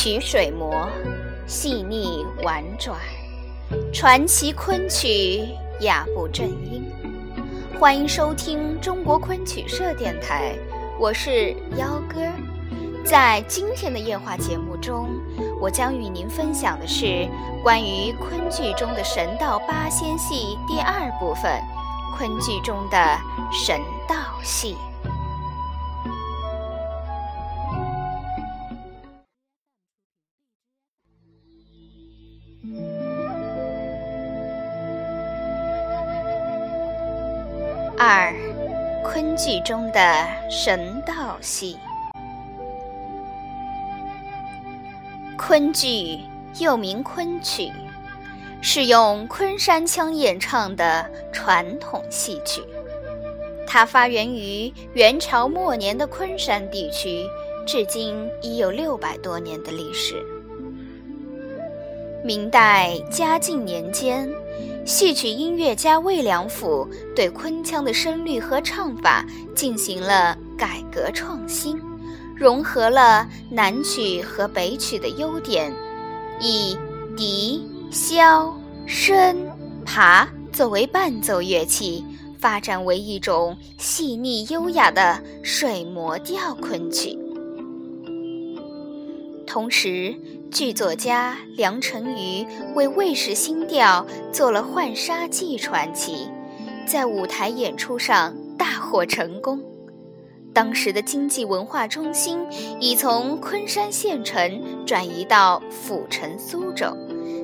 曲水磨，细腻婉转，传奇昆曲雅步正音。欢迎收听中国昆曲社电台，我是幺哥。在今天的夜话节目中，我将与您分享的是关于昆剧中的神道八仙戏第二部分——昆剧中的神道戏。剧中的神道戏。昆剧又名昆曲，是用昆山腔演唱的传统戏曲。它发源于元朝末年的昆山地区，至今已有六百多年的历史。明代嘉靖年间。戏曲音乐家魏良辅对昆腔的声律和唱法进行了改革创新，融合了南曲和北曲的优点，以笛、箫、笙、琶作为伴奏乐器，发展为一种细腻优雅的水磨调昆曲。同时，剧作家梁成瑜为魏氏新调做了《浣纱记》传奇，在舞台演出上大获成功。当时的经济文化中心已从昆山县城转移到府城苏州，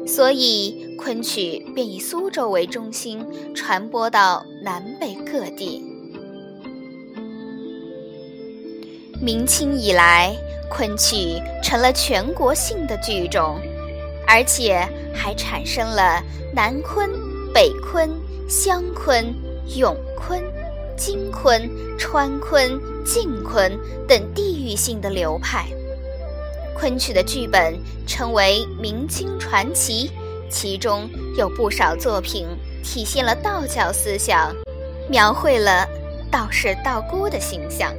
所以昆曲便以苏州为中心传播到南北各地。明清以来。昆曲成了全国性的剧种，而且还产生了南昆、北昆、湘昆、永昆、京昆、川昆、晋昆等地域性的流派。昆曲的剧本称为明清传奇，其中有不少作品体现了道教思想，描绘了道士道姑的形象。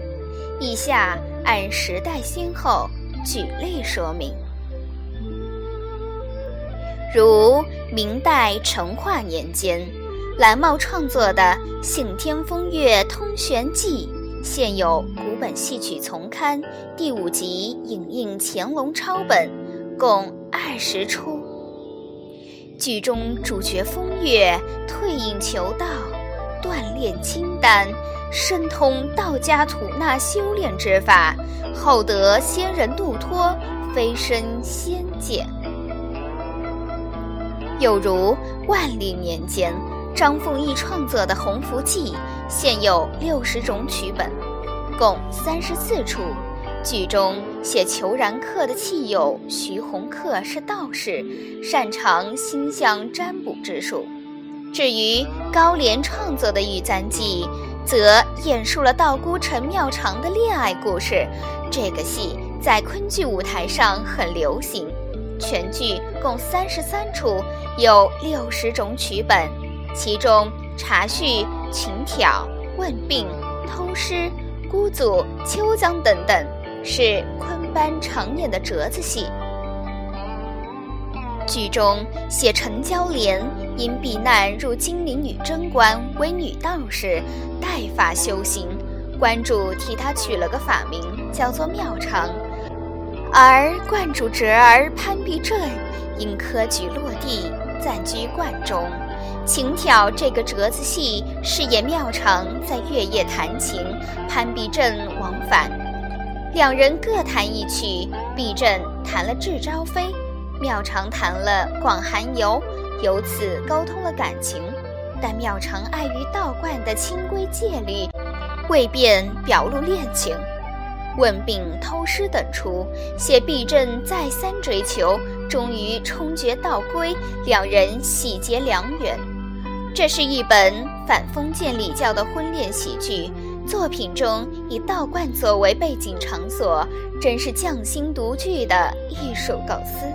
以下。按时代先后举例说明，如明代成化年间，蓝茂创作的《信天风月通玄记》，现有古本戏曲丛刊第五集影印乾隆抄本，共二十出。剧中主角风月退隐求道，锻炼金丹。深通道家吐纳修炼之法，后得仙人度脱，飞升仙界。又如万历年间，张凤义创作的《鸿福记》，现有六十种曲本，共三十四出。剧中写裘然客的契友徐弘客是道士，擅长星象占卜之术。至于高廉创作的《玉簪记》。则演述了道姑陈妙长的恋爱故事。这个戏在昆剧舞台上很流行，全剧共三十三出，有六十种曲本，其中茶叙、情挑、问病、偷师、姑祖、秋江等等是昆班常演的折子戏。剧中写陈娇莲因避难入金陵女贞观为女道士，带发修行，观主替她取了个法名叫做妙长，而观主侄儿潘必正因科举落地暂居观中。情挑这个折子戏饰演妙长在月夜弹琴，潘必正往返，两人各弹一曲，必正弹了《智朝飞》。妙长谈了《广寒游》，由此沟通了感情，但妙长碍于道观的清规戒律，未便表露恋情。问病、偷师等出，谢毕正再三追求，终于冲决道规，两人喜结良缘。这是一本反封建礼教的婚恋喜剧，作品中以道观作为背景场所，真是匠心独具的艺术构思。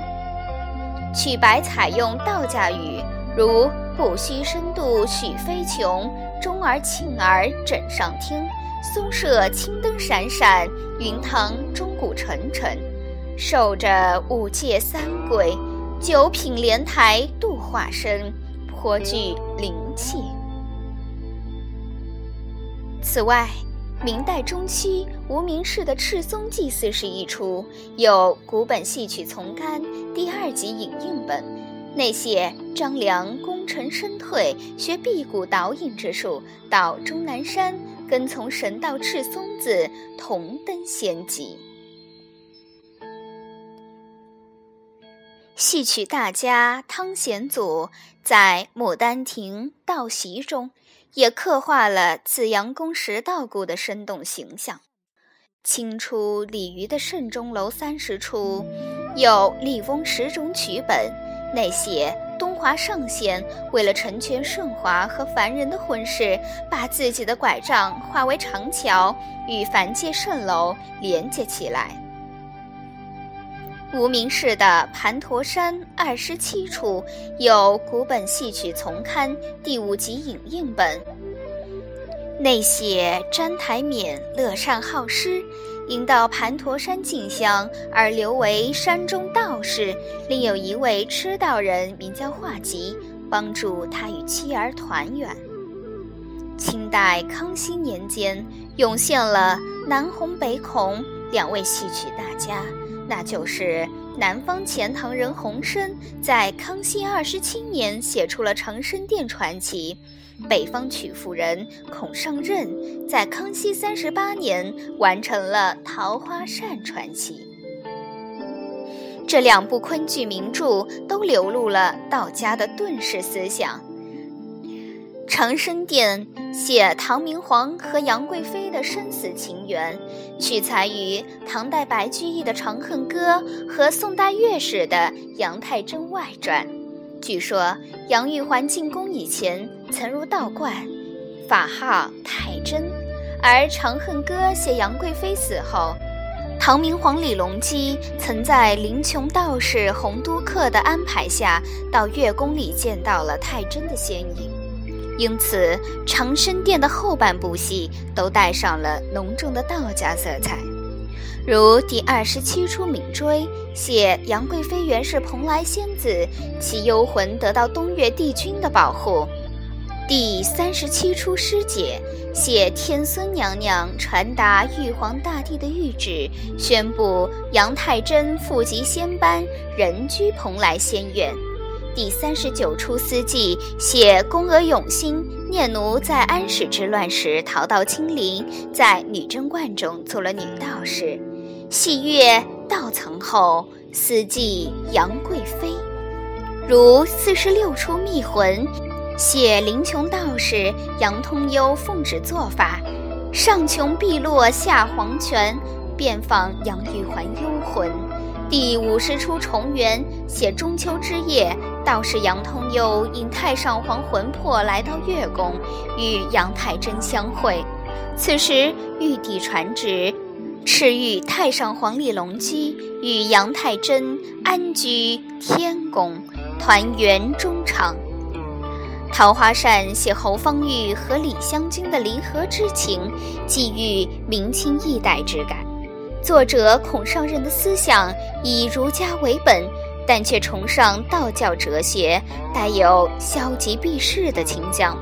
曲白采用道家语，如“不须深度许飞琼，钟而磬而枕上听，松舍青灯闪闪，云堂钟鼓沉沉”，守着五戒三规，九品莲台度化身，颇具灵气。此外，明代中期无名氏的《赤松祭祀史》一出，有古本戏曲丛刊第二集影印本，内写张良功成身退，学辟谷导引之术，到终南山跟从神道赤松子同登仙籍。戏曲大家汤显祖在《牡丹亭·道席》中。也刻画了紫阳宫石道姑的生动形象。清初李渔的《慎钟楼三十出》有《笠翁十种曲本》，内写东华上仙为了成全顺华和凡人的婚事，把自己的拐杖化为长桥，与凡界蜃楼连接起来。无名氏的《盘陀山二十七处》有古本戏曲丛刊第五集影印本，内写詹台冕乐善好施，因到盘陀山进香而留为山中道士。另有一位痴道人名叫华吉，帮助他与妻儿团圆。清代康熙年间涌现了南红北孔两位戏曲大家。那就是南方钱塘人洪升在康熙二十七年写出了《长生殿传奇》，北方曲阜人孔尚任在康熙三十八年完成了《桃花扇传奇》。这两部昆剧名著都流露了道家的遁世思想。《长生殿》写唐明皇和杨贵妃的生死情缘，取材于唐代白居易的《长恨歌》和宋代乐史的《杨太真外传》。据说杨玉环进宫以前曾入道观，法号太真；而《长恨歌》写杨贵妃死后，唐明皇李隆基曾在林琼道士洪都客的安排下，到月宫里见到了太真的仙影。因此，长生殿的后半部戏都带上了浓重的道家色彩，如第二十七出《敏追》写杨贵妃原是蓬莱仙子，其幽魂得到东岳帝君的保护；第三十七出《师姐》写天孙娘娘传达玉皇大帝的谕旨，宣布杨太真复及仙班，人居蓬莱仙院。第三十九出司祭写宫娥永兴念奴在安史之乱时逃到青陵，在女贞观中做了女道士。戏乐道藏后，司祭杨贵妃。如四十六出秘魂，写灵琼道士杨通幽奉旨做法，上穷碧落下黄泉，遍访杨玉环幽魂。第五十出重圆写中秋之夜，道士杨通幽引太上皇魂魄来到月宫，与杨太真相会。此时玉帝传旨，敕谕太上皇李隆基与杨太真安居天宫，团圆终场。桃花扇写侯方域和李香君的离合之情，寄予明清易代之感。作者孔尚任的思想以儒家为本，但却崇尚道教哲学，带有消极避世的倾向。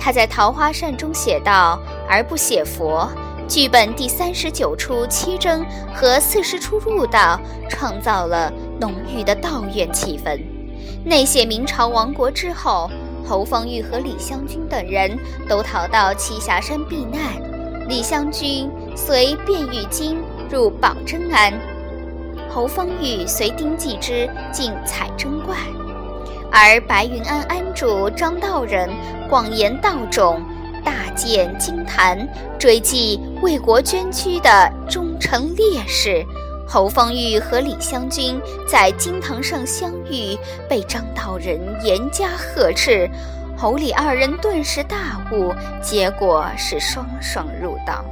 他在《桃花扇》中写道，而不写佛。剧本第三十九出七征和四十出入道，创造了浓郁的道院气氛。内写明朝亡国之后，侯方域和李香君等人都逃到栖霞山避难，李香君随卞玉京。入宝真庵，侯方域随丁继之进采真观，而白云庵庵主张道人广言道种，大建金坛，追记为国捐躯的忠诚烈士。侯方域和李香君在金堂上相遇，被张道人严加呵斥，侯李二人顿时大悟，结果是双双入道。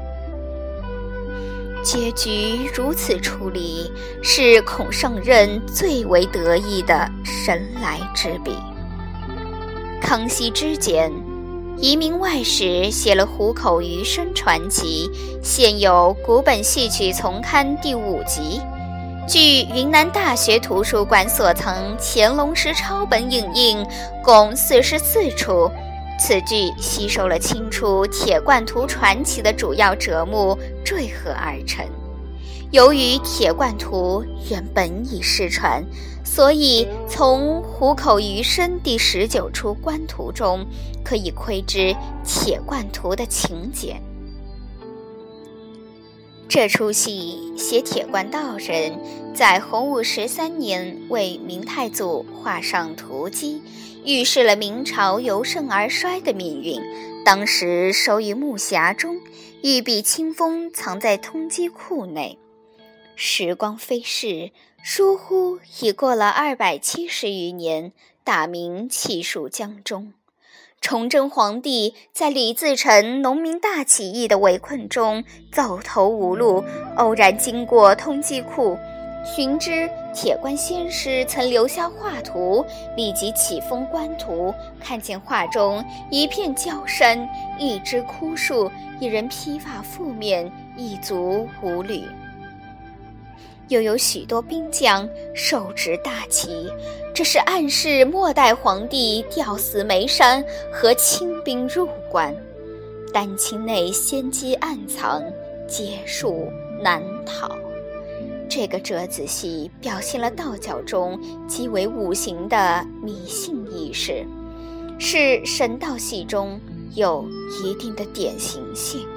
结局如此处理，是孔圣任最为得意的神来之笔。康熙之间，移民外史写了《虎口余生传奇》，现有古本戏曲丛刊第五集，据云南大学图书馆所藏乾隆时抄本影印，共四十四处。此剧吸收了清初铁罐图传奇的主要折木缀合而成。由于铁罐图原本已失传，所以从虎口余生第十九出官图中可以窥知铁罐图的情节。这出戏写铁罐道人在洪武十三年为明太祖画上图基。预示了明朝由盛而衰的命运。当时收于木匣中，御笔清风藏在通缉库内。时光飞逝，疏忽已过了二百七十余年。大明气数江中，崇祯皇帝在李自成农民大起义的围困中走投无路，偶然经过通缉库。寻知铁棺仙师曾留下画图，立即启封官图，看见画中一片焦山，一枝枯树，一人披发覆面，一足无履。又有许多兵将手执大旗，这是暗示末代皇帝吊死眉山和清兵入关，丹青内仙机暗藏，劫数难逃。这个折子戏表现了道教中极为五行的迷信意识，是神道戏中有一定的典型性。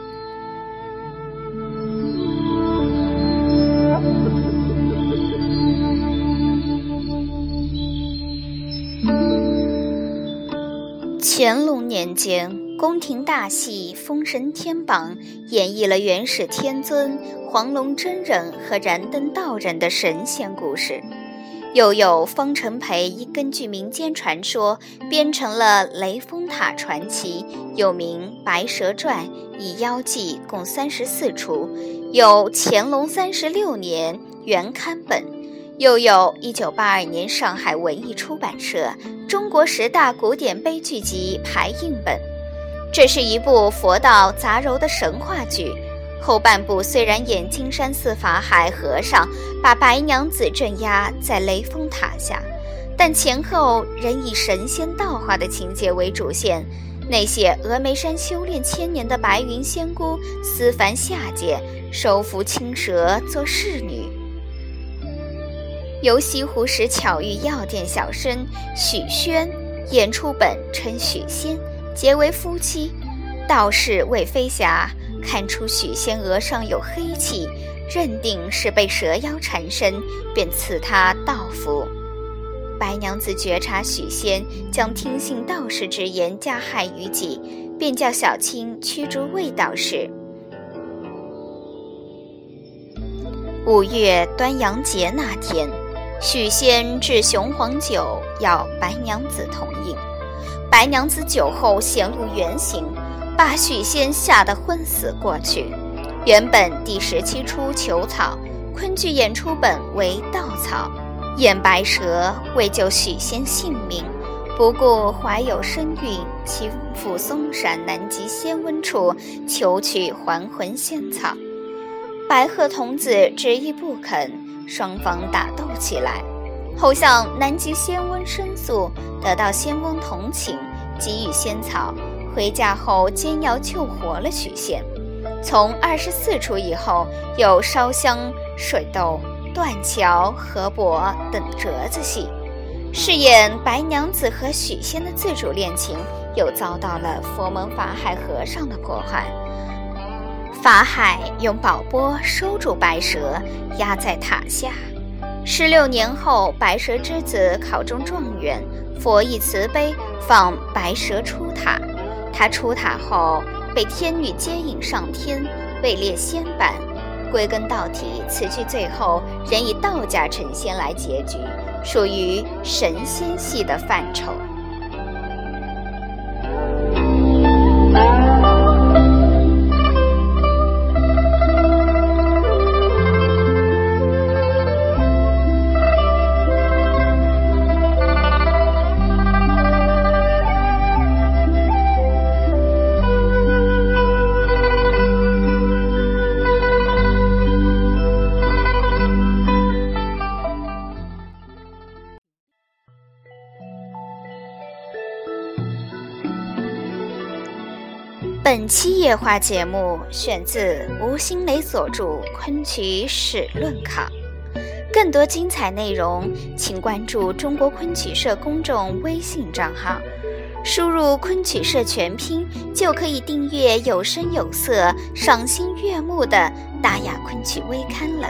乾隆年间。宫廷大戏《封神天榜》演绎了元始天尊、黄龙真人和燃灯道人的神仙故事，又有方成培根据民间传说编成了《雷峰塔传奇》，又名《白蛇传》，以妖记共三十四出，有乾隆三十六年原刊本，又有一九八二年上海文艺出版社《中国十大古典悲剧集》排印本。这是一部佛道杂糅的神话剧，后半部虽然演金山寺法海和尚把白娘子镇压在雷峰塔下，但前后仍以神仙道化的情节为主线。那些峨眉山修炼千年的白云仙姑思凡下界，收服青蛇做侍女。由西湖石巧遇药店小生许宣演出本称许仙。结为夫妻，道士魏飞霞看出许仙额上有黑气，认定是被蛇妖缠身，便赐他道符。白娘子觉察许仙将听信道士之言加害于己，便叫小青驱逐魏道士。五月端阳节那天，许仙置雄黄酒要白娘子同饮。白娘子酒后显露原形，把许仙吓得昏死过去。原本第十七出求草，昆剧演出本为稻草，演白蛇为救许仙性命，不顾怀有身孕，其赴嵩山南极仙温处求取还魂仙草。白鹤童子执意不肯，双方打斗起来。后向南极仙翁申诉，得到仙翁同情，给予仙草。回家后煎药救活了许仙。从二十四出以后，有烧香、水斗、断桥、河伯等折子戏。饰演白娘子和许仙的自主恋情，又遭到了佛门法海和尚的迫害。法海用宝钵收住白蛇，压在塔下。十六年后，白蛇之子考中状元，佛意慈悲，放白蛇出塔。他出塔后被天女接引上天，位列仙班。归根到底，此剧最后仍以道家成仙来结局，属于神仙戏的范畴。本期夜话节目选自吴新雷所著《昆曲史论考》，更多精彩内容请关注中国昆曲社公众微信账号，输入“昆曲社”全拼就可以订阅有声有色、赏心悦目的大雅昆曲微刊了。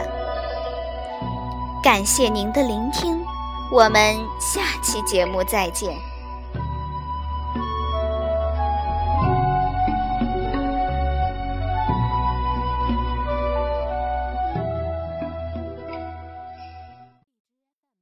感谢您的聆听，我们下期节目再见。